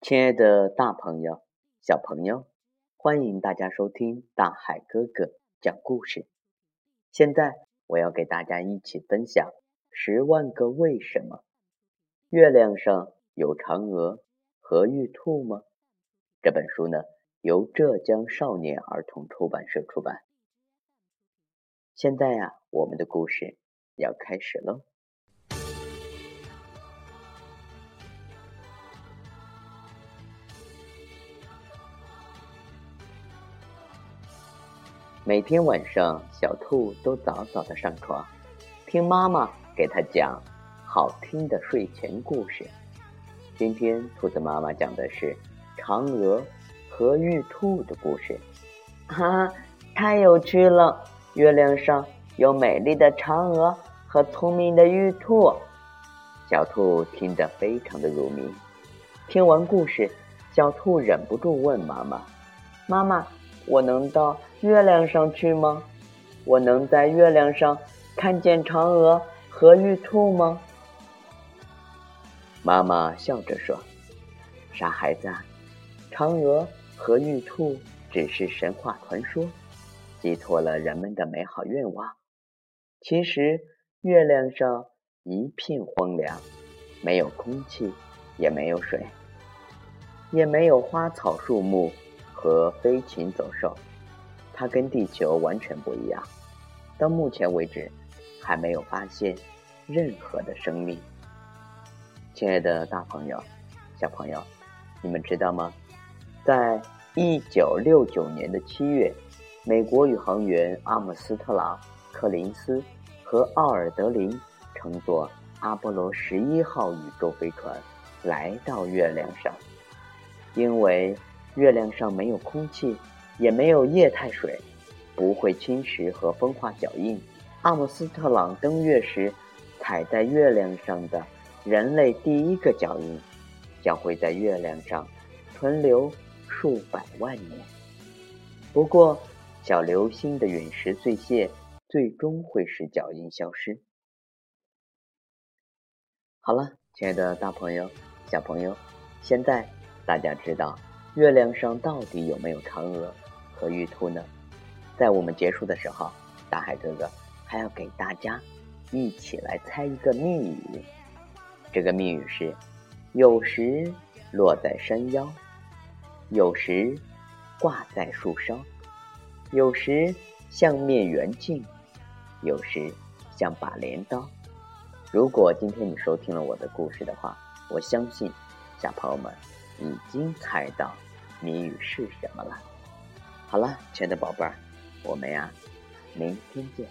亲爱的大朋友、小朋友，欢迎大家收听大海哥哥讲故事。现在我要给大家一起分享《十万个为什么》。月亮上有嫦娥和玉兔吗？这本书呢，由浙江少年儿童出版社出版。现在呀，我们的故事要开始喽。每天晚上，小兔都早早的上床，听妈妈给它讲好听的睡前故事。今天，兔子妈妈讲的是嫦娥和玉兔的故事。哈，太有趣了！月亮上有美丽的嫦娥和聪明的玉兔。小兔听得非常的入迷。听完故事，小兔忍不住问妈妈：“妈妈。”我能到月亮上去吗？我能在月亮上看见嫦娥和玉兔吗？妈妈笑着说：“傻孩子，嫦娥和玉兔只是神话传说，寄托了人们的美好愿望。其实月亮上一片荒凉，没有空气，也没有水，也没有花草树木。”和飞禽走兽，它跟地球完全不一样。到目前为止，还没有发现任何的生命。亲爱的大朋友、小朋友，你们知道吗？在一九六九年的七月，美国宇航员阿姆斯特朗、柯林斯和奥尔德林乘坐阿波罗十一号宇宙飞船来到月亮上，因为。月亮上没有空气，也没有液态水，不会侵蚀和风化脚印。阿姆斯特朗登月时踩在月亮上的人类第一个脚印，将会在月亮上存留数百万年。不过，小流星的陨石碎屑最终会使脚印消失。好了，亲爱的大朋友、小朋友，现在大家知道。月亮上到底有没有嫦娥和玉兔呢？在我们结束的时候，大海哥哥还要给大家一起来猜一个密语。这个密语是：有时落在山腰，有时挂在树梢，有时像面圆镜，有时像把镰刀。如果今天你收听了我的故事的话，我相信小朋友们已经猜到。谜语是什么了？好了，亲爱的宝贝儿，我们呀，明天见。